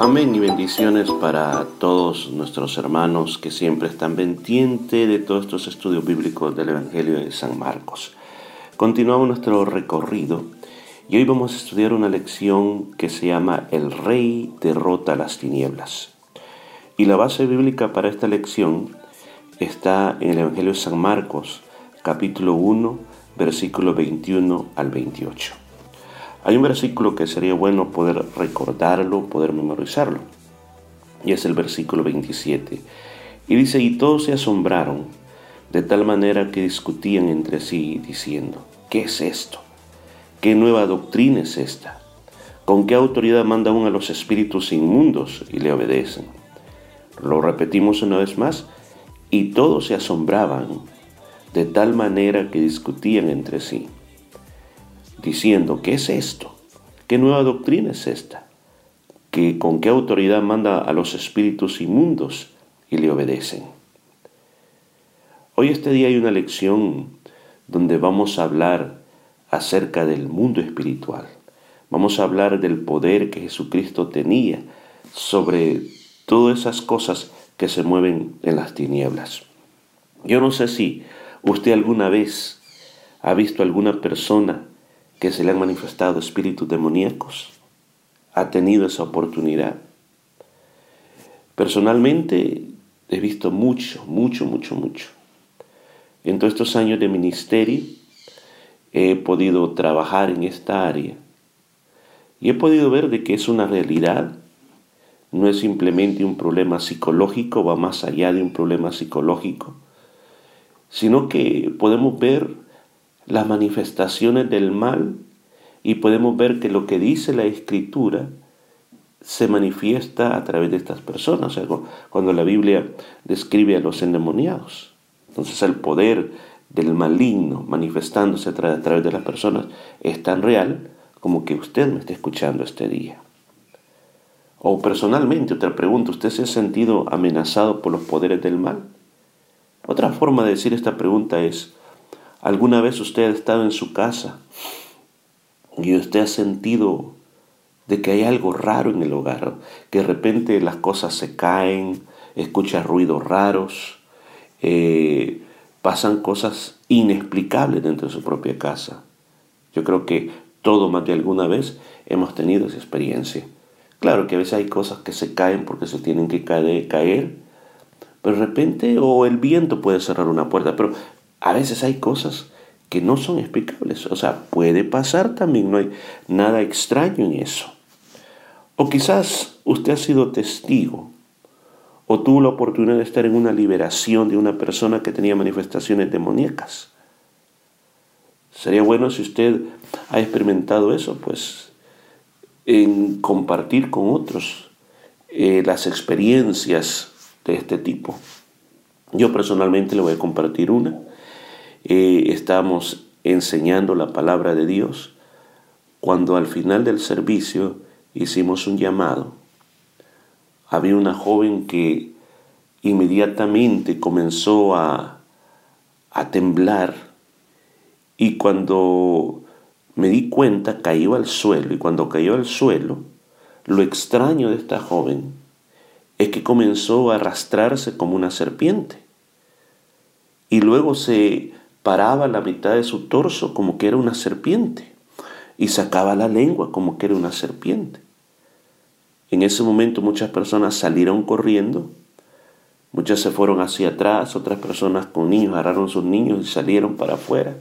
Amén y bendiciones para todos nuestros hermanos que siempre están pendientes de todos estos estudios bíblicos del Evangelio de San Marcos. Continuamos nuestro recorrido y hoy vamos a estudiar una lección que se llama El Rey derrota las tinieblas. Y la base bíblica para esta lección está en el Evangelio de San Marcos, capítulo 1, versículo 21 al 28. Hay un versículo que sería bueno poder recordarlo, poder memorizarlo. Y es el versículo 27. Y dice, y todos se asombraron de tal manera que discutían entre sí diciendo, ¿qué es esto? ¿Qué nueva doctrina es esta? ¿Con qué autoridad manda uno a los espíritus inmundos y le obedecen? Lo repetimos una vez más, y todos se asombraban de tal manera que discutían entre sí diciendo, ¿qué es esto? ¿Qué nueva doctrina es esta? ¿Que, ¿Con qué autoridad manda a los espíritus inmundos y le obedecen? Hoy este día hay una lección donde vamos a hablar acerca del mundo espiritual. Vamos a hablar del poder que Jesucristo tenía sobre todas esas cosas que se mueven en las tinieblas. Yo no sé si usted alguna vez ha visto alguna persona que se le han manifestado espíritus demoníacos. Ha tenido esa oportunidad. Personalmente he visto mucho, mucho, mucho, mucho. En todos estos años de ministerio he podido trabajar en esta área y he podido ver de que es una realidad, no es simplemente un problema psicológico, va más allá de un problema psicológico, sino que podemos ver las manifestaciones del mal y podemos ver que lo que dice la escritura se manifiesta a través de estas personas, o sea, cuando la Biblia describe a los endemoniados. Entonces el poder del maligno manifestándose a, través de las personas es tan real como que usted me está escuchando este día. O personalmente, otra pregunta, ¿usted se ha sentido amenazado por los poderes del mal? Otra forma de decir esta pregunta es, ¿Alguna vez usted ha estado en su casa y usted ha sentido de que hay algo raro en el hogar? Que de repente las cosas se caen, escucha ruidos raros, eh, pasan cosas inexplicables dentro de su propia casa. Yo creo que todo más de alguna vez hemos tenido esa experiencia. Claro que a veces hay cosas que se caen porque se tienen que caer, pero de repente, o el viento puede cerrar una puerta, pero a veces hay cosas que no son explicables. O sea, puede pasar también, no hay nada extraño en eso. O quizás usted ha sido testigo o tuvo la oportunidad de estar en una liberación de una persona que tenía manifestaciones demoníacas. Sería bueno si usted ha experimentado eso, pues en compartir con otros eh, las experiencias de este tipo. Yo personalmente le voy a compartir una eh, estamos enseñando la palabra de Dios, cuando al final del servicio hicimos un llamado, había una joven que inmediatamente comenzó a, a temblar y cuando me di cuenta cayó al suelo y cuando cayó al suelo, lo extraño de esta joven es que comenzó a arrastrarse como una serpiente y luego se paraba la mitad de su torso como que era una serpiente y sacaba la lengua como que era una serpiente. En ese momento muchas personas salieron corriendo, muchas se fueron hacia atrás, otras personas con niños agarraron sus niños y salieron para afuera.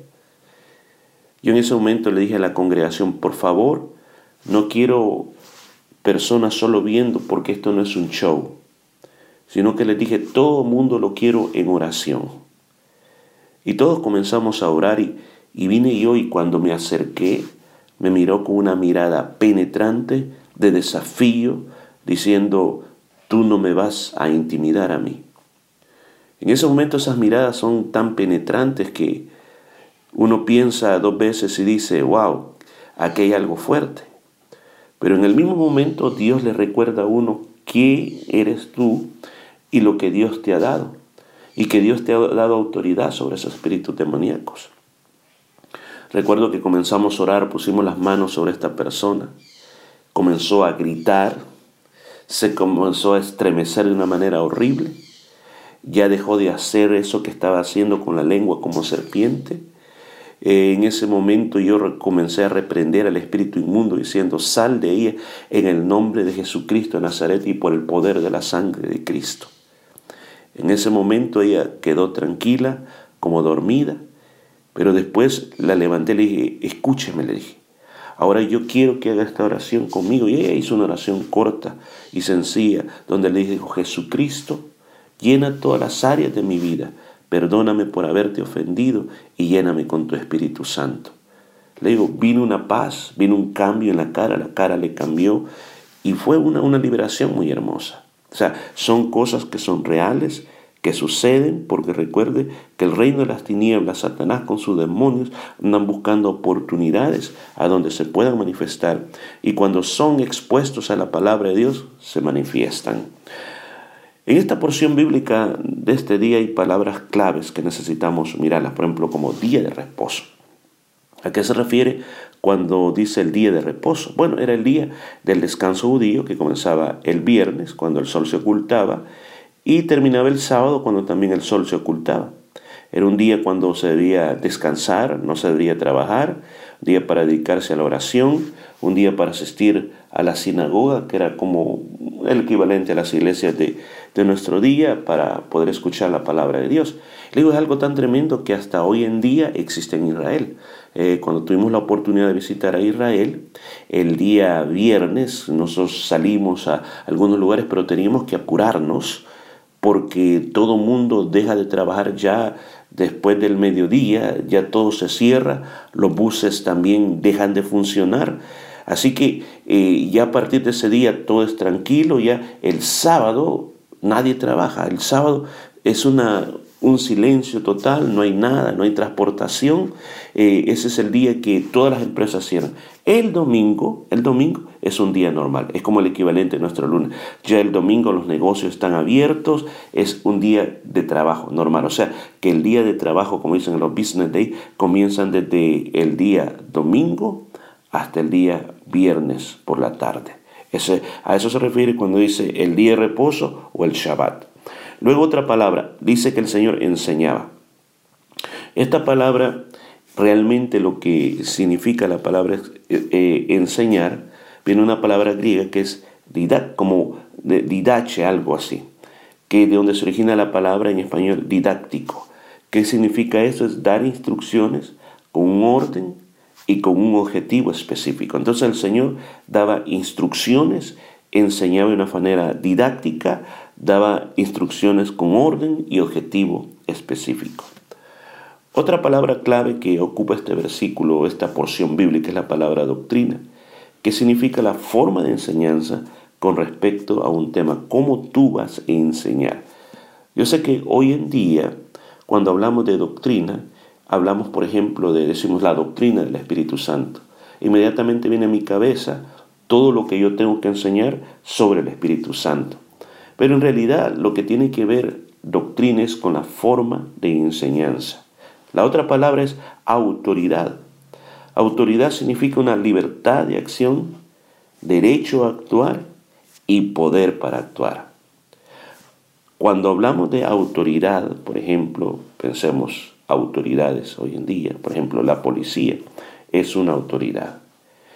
Yo en ese momento le dije a la congregación, por favor, no quiero personas solo viendo porque esto no es un show, sino que les dije, todo mundo lo quiero en oración. Y todos comenzamos a orar y, vine yo y cuando me acerqué me miró con una mirada penetrante de desafío, diciendo, tú no me vas a intimidar a mí. En ese momento esas miradas son tan penetrantes que uno piensa dos veces y dice, wow, aquí hay algo fuerte. Pero en el mismo momento Dios le recuerda a uno quién eres tú y lo que Dios te ha dado y que Dios te ha dado autoridad sobre esos espíritus demoníacos. Recuerdo que comenzamos a orar, pusimos las manos sobre esta persona, comenzó a gritar, se comenzó a estremecer de una manera horrible, ya dejó de hacer eso que estaba haciendo con la lengua como serpiente. Eh, en ese momento yo comencé a reprender al espíritu inmundo diciendo, sal de ella en el nombre de Jesucristo de Nazaret y por el poder de la sangre de Cristo. En ese momento ella quedó tranquila, como dormida, pero después la levanté y le dije, escúcheme, le dije. Ahora yo quiero que haga esta oración conmigo. Y ella hizo una oración corta y sencilla, donde le dijo, Jesucristo, llena todas las áreas de mi vida. Perdóname por haberte ofendido y lléname con tu Espíritu Santo. Le digo, vino una paz, vino un cambio en la cara, la cara le cambió y fue una, una liberación muy hermosa. O sea, son cosas que son reales, que suceden, porque recuerde que el reino de las tinieblas, Satanás con sus demonios, andan buscando oportunidades a donde se puedan manifestar. Y cuando son expuestos a la palabra de Dios, se manifiestan. En esta porción bíblica de este día hay palabras claves que necesitamos mirarlas, por ejemplo, como día de reposo. ¿A qué se refiere cuando dice el día de reposo? Bueno, era el día del descanso judío que comenzaba el viernes, cuando el sol se ocultaba, y terminaba el sábado cuando también el sol se ocultaba. Era un día cuando se debía descansar, no se debía trabajar, un día para dedicarse a la oración, un día para asistir a la sinagoga, que era como el equivalente a las iglesias de, de nuestro día, para poder escuchar la palabra de Dios. Le digo, es algo tan tremendo que hasta hoy en día existe en Israel. Eh, cuando tuvimos la oportunidad de visitar a Israel, el día viernes nosotros salimos a algunos lugares, pero teníamos que apurarnos porque todo mundo deja de trabajar ya después del mediodía, ya todo se cierra, los buses también dejan de funcionar. Así que eh, ya a partir de ese día todo es tranquilo, ya el sábado nadie trabaja, el sábado es una, un silencio total, no hay nada, no hay transportación. Eh, ese es el día que todas las empresas cierran. El domingo, el domingo es un día normal, es como el equivalente a nuestro lunes. Ya el domingo los negocios están abiertos, es un día de trabajo normal. O sea, que el día de trabajo, como dicen los business days, comienzan desde el día domingo hasta el día viernes por la tarde. Ese, a eso se refiere cuando dice el día de reposo o el Shabbat. Luego otra palabra, dice que el Señor enseñaba. Esta palabra, realmente lo que significa la palabra eh, eh, enseñar, viene una palabra griega que es didac, como didache, algo así, que de donde se origina la palabra en español didáctico. ¿Qué significa eso? Es dar instrucciones con un orden y con un objetivo específico. Entonces el Señor daba instrucciones, enseñaba de una manera didáctica, daba instrucciones con orden y objetivo específico. Otra palabra clave que ocupa este versículo, esta porción bíblica, es la palabra doctrina, que significa la forma de enseñanza con respecto a un tema, cómo tú vas a enseñar. Yo sé que hoy en día, cuando hablamos de doctrina, hablamos, por ejemplo, de, decimos, la doctrina del Espíritu Santo. Inmediatamente viene a mi cabeza todo lo que yo tengo que enseñar sobre el Espíritu Santo. Pero en realidad lo que tiene que ver doctrina es con la forma de enseñanza. La otra palabra es autoridad. Autoridad significa una libertad de acción, derecho a actuar y poder para actuar. Cuando hablamos de autoridad, por ejemplo, pensemos autoridades hoy en día, por ejemplo, la policía es una autoridad.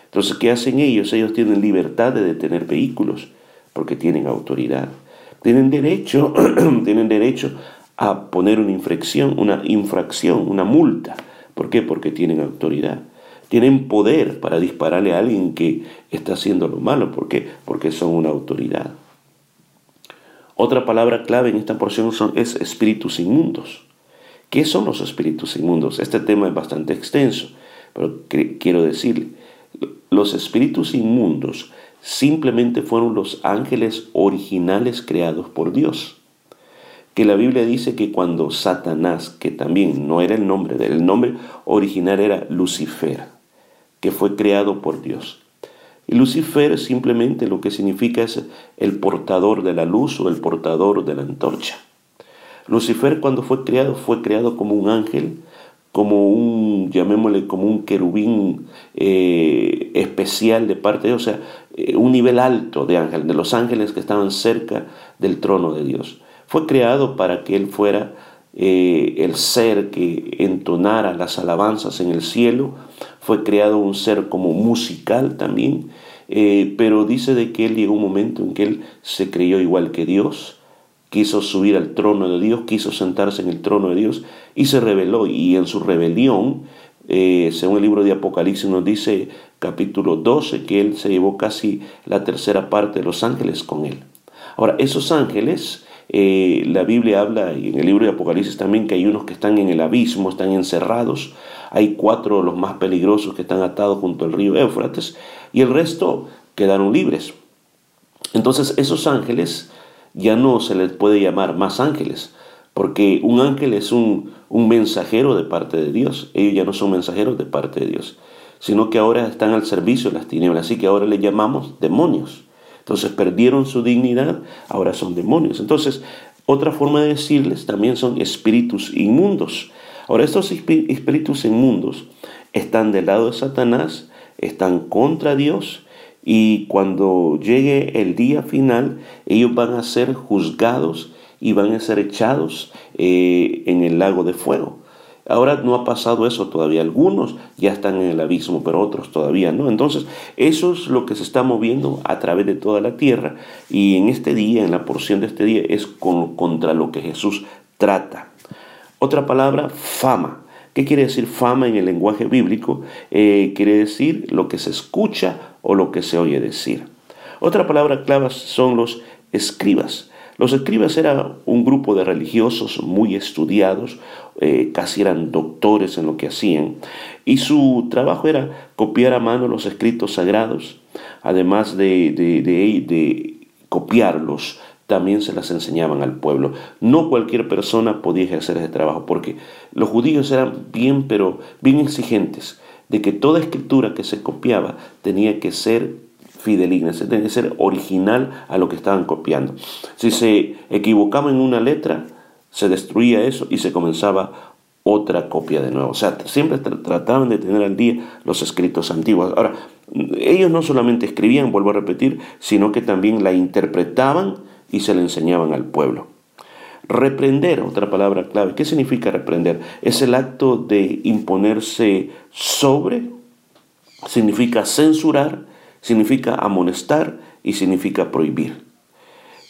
Entonces, ¿qué hacen ellos? Ellos tienen libertad de detener vehículos porque tienen autoridad. Tienen derecho, tienen derecho a poner una infracción, una infracción, una multa. ¿Por qué? Porque tienen autoridad. Tienen poder para dispararle a alguien que está haciendo lo malo. ¿Por qué? Porque son una autoridad. Otra palabra clave en esta porción es espíritus inmundos. ¿Qué son los espíritus inmundos? Este tema es bastante extenso, pero quiero decirle, los espíritus inmundos simplemente fueron los ángeles originales creados por Dios. Que la Biblia dice que cuando Satanás, que también no era el nombre el nombre original era Lucifer, que fue creado por Dios. Y Lucifer simplemente lo que significa es el portador de la luz o el portador de la antorcha. Lucifer cuando fue creado fue creado como un ángel como un, llamémosle como un querubín eh, especial de parte de Dios, o sea, eh, un nivel alto de ángel, de los ángeles que estaban cerca del trono de Dios. Fue creado para que Él fuera eh, el ser que entonara las alabanzas en el cielo, fue creado un ser como musical también, pero dice de que Él llegó un momento en que Él se creyó igual que Dios, quiso subir al trono de Dios, quiso sentarse en el trono de Dios y se rebeló. Y en su rebelión, eh, según el libro de Apocalipsis nos dice capítulo 12, que él se llevó casi la tercera parte de los ángeles con él. Ahora, esos ángeles, eh, la Biblia habla, y en el libro de Apocalipsis también, que hay unos que están en el abismo, están encerrados. Hay cuatro de los más peligrosos que están atados junto al río Éufrates, y el resto quedaron libres. Entonces, esos ángeles ya no se les puede llamar más ángeles, porque un ángel es un, mensajero de parte de Dios. Ellos ya no son mensajeros de parte de Dios, sino que ahora están al servicio de las tinieblas, así que ahora le llamamos demonios. Entonces perdieron su dignidad, ahora son demonios. Entonces, otra forma de decirles también son espíritus inmundos. Ahora, estos espíritus inmundos están del lado de Satanás, están contra Dios y cuando llegue el día final, ellos van a ser juzgados y van a ser echados eh, en el lago de fuego. Ahora no ha pasado eso todavía. Algunos ya están en el abismo, pero otros todavía no. Entonces, eso es lo que se está moviendo a través de toda la tierra. Y en este día, en la porción de este día, es contra lo que Jesús trata. Otra palabra, fama. ¿Qué quiere decir fama en el lenguaje bíblico? Eh, quiere decir lo que se escucha o lo que se oye decir. Otra palabra clave son los escribas. Los escribas eran un grupo de religiosos muy estudiados, eh, casi eran doctores en lo que hacían, y su trabajo era copiar a mano los escritos sagrados, además de, de, copiarlos, también se las enseñaban al pueblo. No cualquier persona podía ejercer ese trabajo porque los judíos eran bien, pero bien exigentes de que toda escritura que se copiaba tenía que ser fideligna, tenía que ser original a lo que estaban copiando. Si se equivocaban en una letra, se destruía eso y se comenzaba otra copia de nuevo. O sea, siempre trataban de tener al día los escritos antiguos. Ahora, ellos no solamente escribían, vuelvo a repetir, sino que también la interpretaban y se le enseñaban al pueblo. Reprender, otra palabra clave. ¿Qué significa reprender? Es el acto de imponerse sobre, significa censurar, significa amonestar y significa prohibir.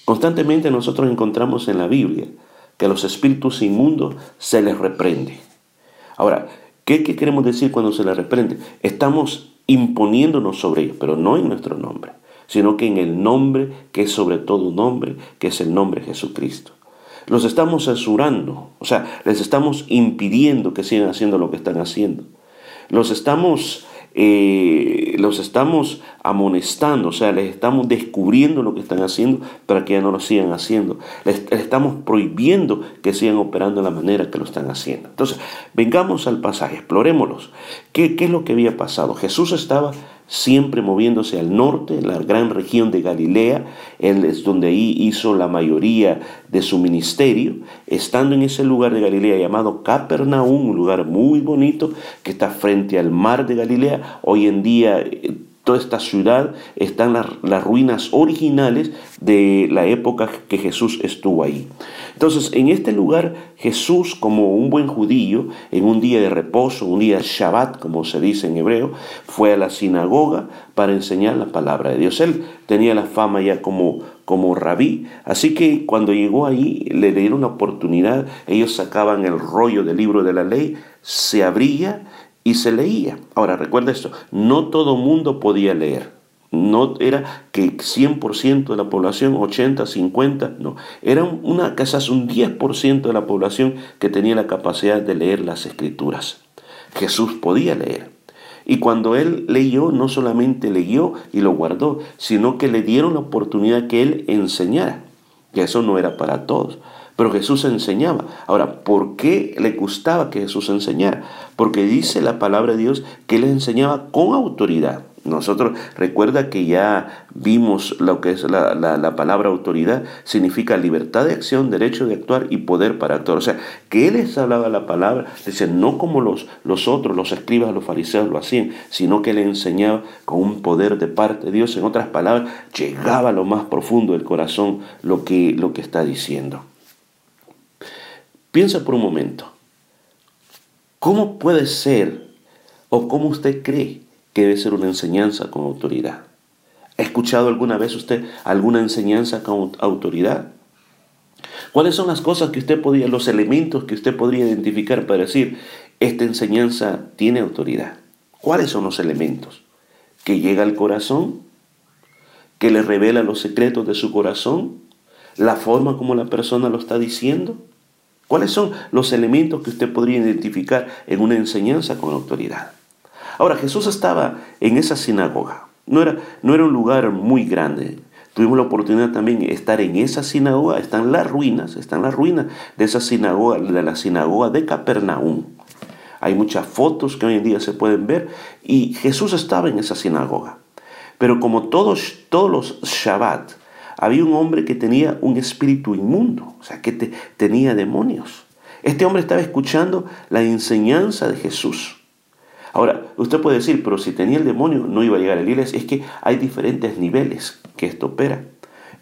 Constantemente nosotros encontramos en la Biblia que a los espíritus inmundos se les reprende. Ahora, ¿qué, ¿qué, queremos decir cuando se les reprende? Estamos imponiéndonos sobre ellos, pero no en nuestro nombre sino que en el nombre que es sobre todo nombre, que es el nombre de Jesucristo. Los estamos censurando, o sea, les estamos impidiendo que sigan haciendo lo que están haciendo. Los estamos eh, los estamos amonestando, o sea, les estamos descubriendo lo que están haciendo para que ya no lo sigan haciendo. Les, estamos prohibiendo que sigan operando de la manera que lo están haciendo. Entonces, vengamos al pasaje, explorémoslos. ¿Qué, qué es lo que había pasado? Jesús estaba siempre moviéndose al norte, la gran región de Galilea, él es donde ahí hizo la mayoría de su ministerio, estando en ese lugar de Galilea llamado Capernaum, un lugar muy bonito que está frente al mar de Galilea, hoy en día eh, toda esta ciudad están las, ruinas originales de la época que Jesús estuvo ahí. Entonces, en este lugar, Jesús, como un buen judío, en un día de reposo, un día Shabbat, como se dice en hebreo, fue a la sinagoga para enseñar la palabra de Dios. Él tenía la fama ya como, como rabí, así que cuando llegó ahí, le dieron la oportunidad, ellos sacaban el rollo del libro de la ley, se abría, y se leía. Ahora, recuerda esto, no todo mundo podía leer. No era que 100% de la población, 80, 50, no. Era una, quizás un 10% de la población que tenía la capacidad de leer las escrituras. Jesús podía leer. Y cuando él leyó, no solamente leyó y lo guardó, sino que le dieron la oportunidad que él enseñara. Y eso no era para todos. Pero Jesús enseñaba. Ahora, ¿por qué le gustaba que Jesús enseñara? Porque dice la palabra de Dios que él enseñaba con autoridad. Nosotros recuerda que ya vimos lo que es la, palabra autoridad, significa libertad de acción, derecho de actuar y poder para actuar. O sea, que él les hablaba la palabra, dice, no como los, los otros, los escribas, los fariseos lo hacían, sino que le enseñaba con un poder de parte de Dios. En otras palabras, llegaba a lo más profundo del corazón lo que, lo que está diciendo. Piensa por un momento, ¿cómo puede ser o cómo usted cree que debe ser una enseñanza con autoridad? ¿Ha escuchado alguna vez usted alguna enseñanza con autoridad? ¿Cuáles son las cosas que usted podría, los elementos que usted podría identificar para decir, esta enseñanza tiene autoridad? ¿Cuáles son los elementos? ¿Que llega al corazón? ¿Que le revela los secretos de su corazón? ¿La forma como la persona lo está diciendo? ¿Cuáles son los elementos que usted podría identificar en una enseñanza con autoridad? Ahora, Jesús estaba en esa sinagoga. No era, no era un lugar muy grande. Tuvimos la oportunidad también de estar en esa sinagoga. Están las ruinas, están las ruinas de esa sinagoga, de la sinagoga de Capernaum. Hay muchas fotos que hoy en día se pueden ver y Jesús estaba en esa sinagoga. Pero como todos, todos los Shabbat, había un hombre que tenía un espíritu inmundo, o sea, que tenía demonios. Este hombre estaba escuchando la enseñanza de Jesús. Ahora, usted puede decir, pero si tenía el demonio no iba a llegar a la iglesia. Es que hay diferentes niveles que esto opera.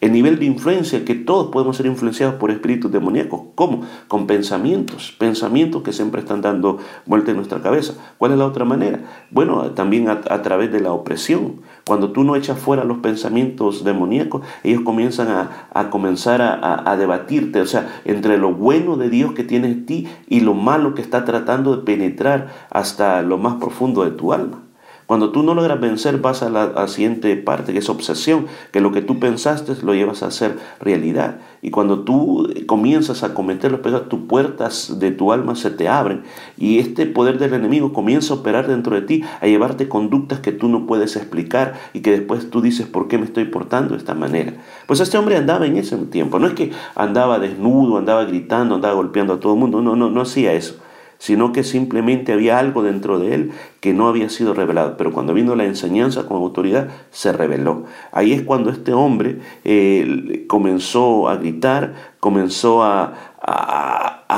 El nivel de influencia, que todos podemos ser influenciados por espíritus demoníacos. ¿Cómo? Con pensamientos, pensamientos que siempre están dando vuelta en nuestra cabeza. ¿Cuál es la otra manera? Bueno, también a, través de la opresión. Cuando tú no echas fuera los pensamientos demoníacos, ellos comienzan a, comenzar a, debatirte, o sea, entre lo bueno de Dios que tiene en ti y lo malo que está tratando de penetrar hasta lo más profundo de tu alma. Cuando tú no logras vencer, vas a la, siguiente parte, que es obsesión, que lo que tú pensaste lo llevas a hacer realidad. Y cuando tú comienzas a cometer los pecados, tus puertas de tu alma se te abren y este poder del enemigo comienza a operar dentro de ti, a llevarte conductas que tú no puedes explicar y que después tú dices, ¿por qué me estoy portando de esta manera? Pues este hombre andaba en ese tiempo, no es que andaba desnudo, andaba gritando, andaba golpeando a todo el mundo, no, no, no hacía eso sino que simplemente había algo dentro de él que no había sido revelado. Pero cuando vino la enseñanza con autoridad, se reveló. Ahí es cuando este hombre eh, comenzó a gritar, comenzó a,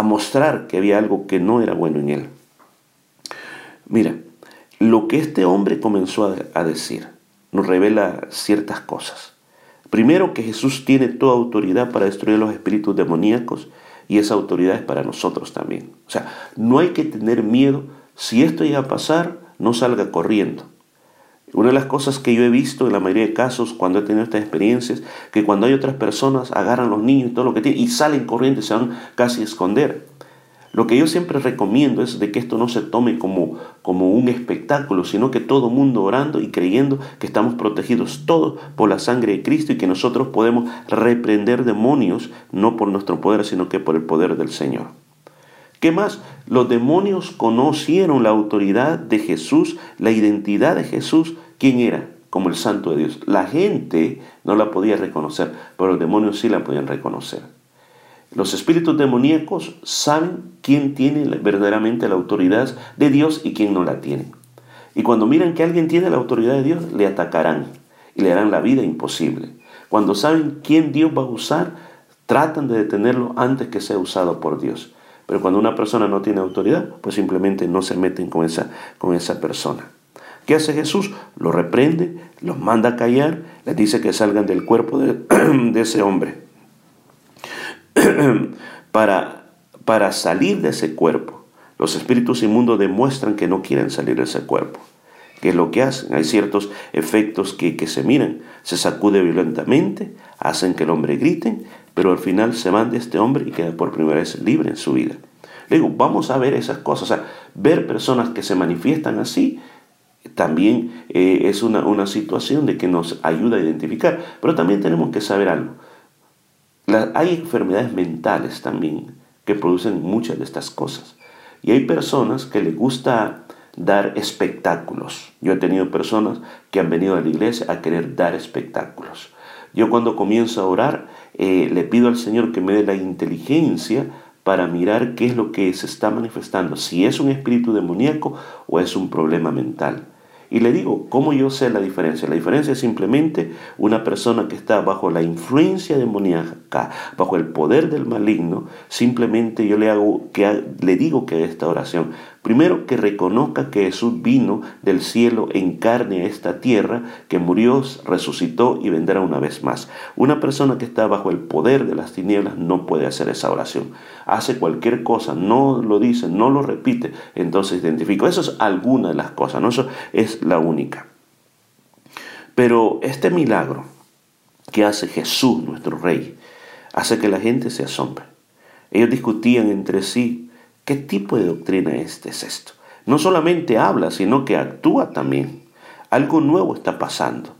mostrar que había algo que no era bueno en él. Mira, lo que este hombre comenzó a decir nos revela ciertas cosas. Primero que Jesús tiene toda autoridad para destruir los espíritus demoníacos y esa autoridad es para nosotros también. O sea, no hay que tener miedo. Si esto llega a pasar, no salga corriendo. Una de las cosas que yo he visto en la mayoría de casos cuando he tenido estas experiencias, que cuando hay otras personas agarran a los niños y todo lo que tienen y salen corriendo y se van casi a esconder. Lo que yo siempre recomiendo es de que esto no se tome como, como un espectáculo, sino que todo mundo orando y creyendo que estamos protegidos todos por la sangre de Cristo y que nosotros podemos reprender demonios no por nuestro poder, sino que por el poder del Señor. ¿Qué más? Los demonios conocieron la autoridad de Jesús, la identidad de Jesús, quién era, como el santo de Dios. La gente no la podía reconocer, pero los demonios sí la podían reconocer. Los espíritus demoníacos saben quién tiene verdaderamente la autoridad de Dios y quién no la tiene. Y cuando miran que alguien tiene la autoridad de Dios, le atacarán y le harán la vida imposible. Cuando saben quién Dios va a usar, tratan de detenerlo antes que sea usado por Dios. Pero cuando una persona no tiene autoridad, pues simplemente no se meten con esa, con esa persona. ¿Qué hace Jesús? Lo reprende, los manda a callar, les dice que salgan del cuerpo de ese hombre. para, para salir de ese cuerpo. Los espíritus inmundos demuestran que no quieren salir de ese cuerpo. ¿Qué es lo que hacen? Hay ciertos efectos que, que se miran. Se sacude violentamente, hacen que el hombre grite, pero al final se van de este hombre y queda por primera vez libre en su vida. Le digo, vamos a ver esas cosas. Ver personas que se manifiestan así también eh, es una, una situación de que nos ayuda a identificar. Pero también tenemos que saber algo hay enfermedades mentales también que producen muchas de estas cosas. Y hay personas que les gusta dar espectáculos. Yo he tenido personas que han venido a la iglesia a querer dar espectáculos. Yo cuando comienzo a orar, eh, le pido al Señor que me dé la inteligencia para mirar qué es lo que se está manifestando, si es un espíritu demoníaco o es un problema mental. Y le digo, ¿cómo yo sé la diferencia? La diferencia es simplemente una persona que está bajo la influencia demoníaca, bajo el poder del maligno, simplemente yo le hago que le digo que esta oración. Primero que reconozca que Jesús vino del cielo en carne a esta tierra, que murió, resucitó y vendrá una vez más. Una persona que está bajo el poder de las tinieblas no puede hacer esa oración. Hace cualquier cosa, no lo dice, no lo repite, entonces identifico. Eso es alguna de las cosas, no eso es la única. Pero este milagro que hace Jesús, nuestro Rey, hace que la gente se asombre. Ellos discutían entre sí ¿Qué tipo de doctrina este es esto? No solamente habla, sino que actúa también. Algo nuevo está pasando.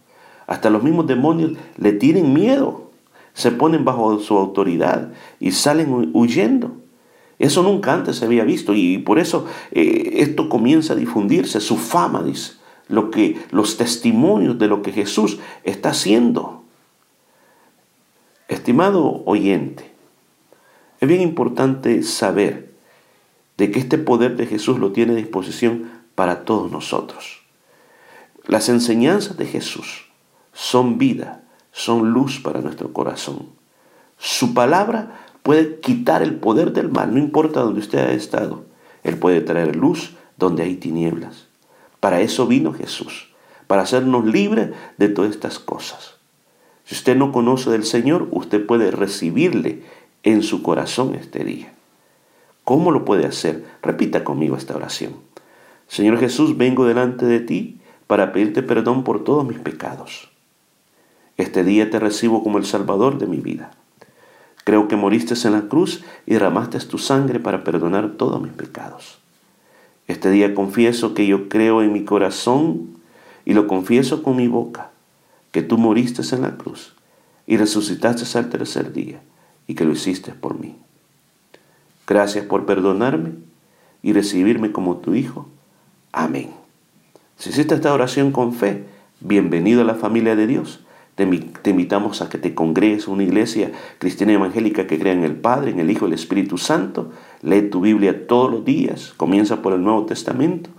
Hasta los mismos demonios le tienen miedo, se ponen bajo su autoridad y salen huyendo. Eso nunca antes se había visto y por eso eh, esto comienza a difundirse, su fama, dice, lo que, los testimonios de lo que Jesús está haciendo. Estimado oyente, es bien importante saber de que este poder de Jesús lo tiene a disposición para todos nosotros. Las enseñanzas de Jesús son vida, son luz para nuestro corazón. Su palabra puede quitar el poder del mal, no importa donde usted haya estado. Él puede traer luz donde hay tinieblas. Para eso vino Jesús, para hacernos libres de todas estas cosas. Si usted no conoce del Señor, usted puede recibirle en su corazón este día. ¿Cómo lo puede hacer? Repita conmigo esta oración. Señor Jesús, vengo delante de ti para pedirte perdón por todos mis pecados. Este día te recibo como el Salvador de mi vida. Creo que moriste en la cruz y derramaste tu sangre para perdonar todos mis pecados. Este día confieso que yo creo en mi corazón y lo confieso con mi boca, que tú moriste en la cruz y resucitaste al tercer día y que lo hiciste por mí. Gracias por perdonarme y recibirme como tu Hijo. Amén. Si hiciste esta oración con fe, bienvenido a la familia de Dios. Te, invitamos a que te congregues a una iglesia cristiana evangélica que crea en el Padre, en el Hijo y el Espíritu Santo. Lee tu Biblia todos los días. Comienza por el Nuevo Testamento.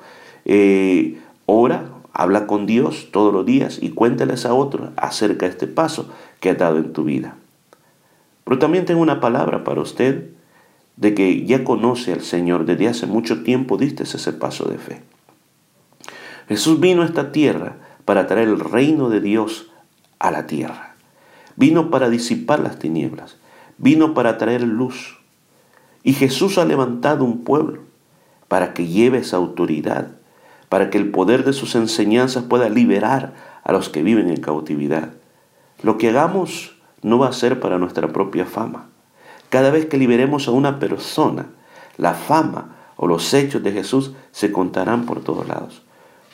Eh, ora, habla con Dios todos los días y cuéntales a otros acerca de este paso que ha dado en tu vida. Pero también tengo una palabra para usted de que ya conoce al Señor desde hace mucho tiempo, diste ese paso de fe. Jesús vino a esta tierra para traer el reino de Dios a la tierra. Vino para disipar las tinieblas. Vino para traer luz. Y Jesús ha levantado un pueblo para que lleve esa autoridad, para que el poder de sus enseñanzas pueda liberar a los que viven en cautividad. Lo que hagamos no va a ser para nuestra propia fama, cada vez que liberemos a una persona, la fama o los hechos de Jesús se contarán por todos lados.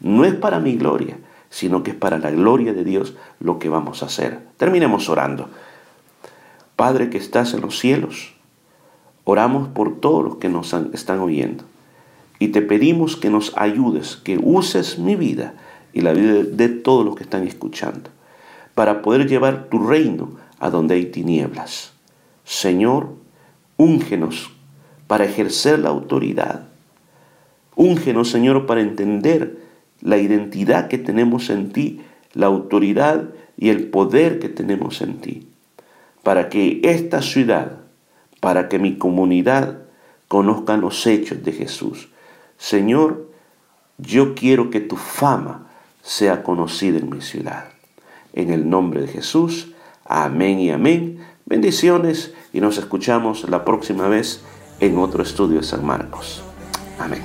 No es para mi gloria, sino que es para la gloria de Dios lo que vamos a hacer. Terminemos orando. Padre que estás en los cielos, oramos por todos los que nos están oyendo y te pedimos que nos ayudes, que uses mi vida y la vida de todos los que están escuchando para poder llevar tu reino a donde hay tinieblas. Señor, úngenos para ejercer la autoridad. Úngenos, Señor, para entender la identidad que tenemos en ti, la autoridad y el poder que tenemos en ti. Para que esta ciudad, para que mi comunidad conozcan los hechos de Jesús. Señor, yo quiero que tu fama sea conocida en mi ciudad. En el nombre de Jesús, amén y amén. Bendiciones y nos escuchamos la próxima vez en otro estudio de San Marcos. Amén.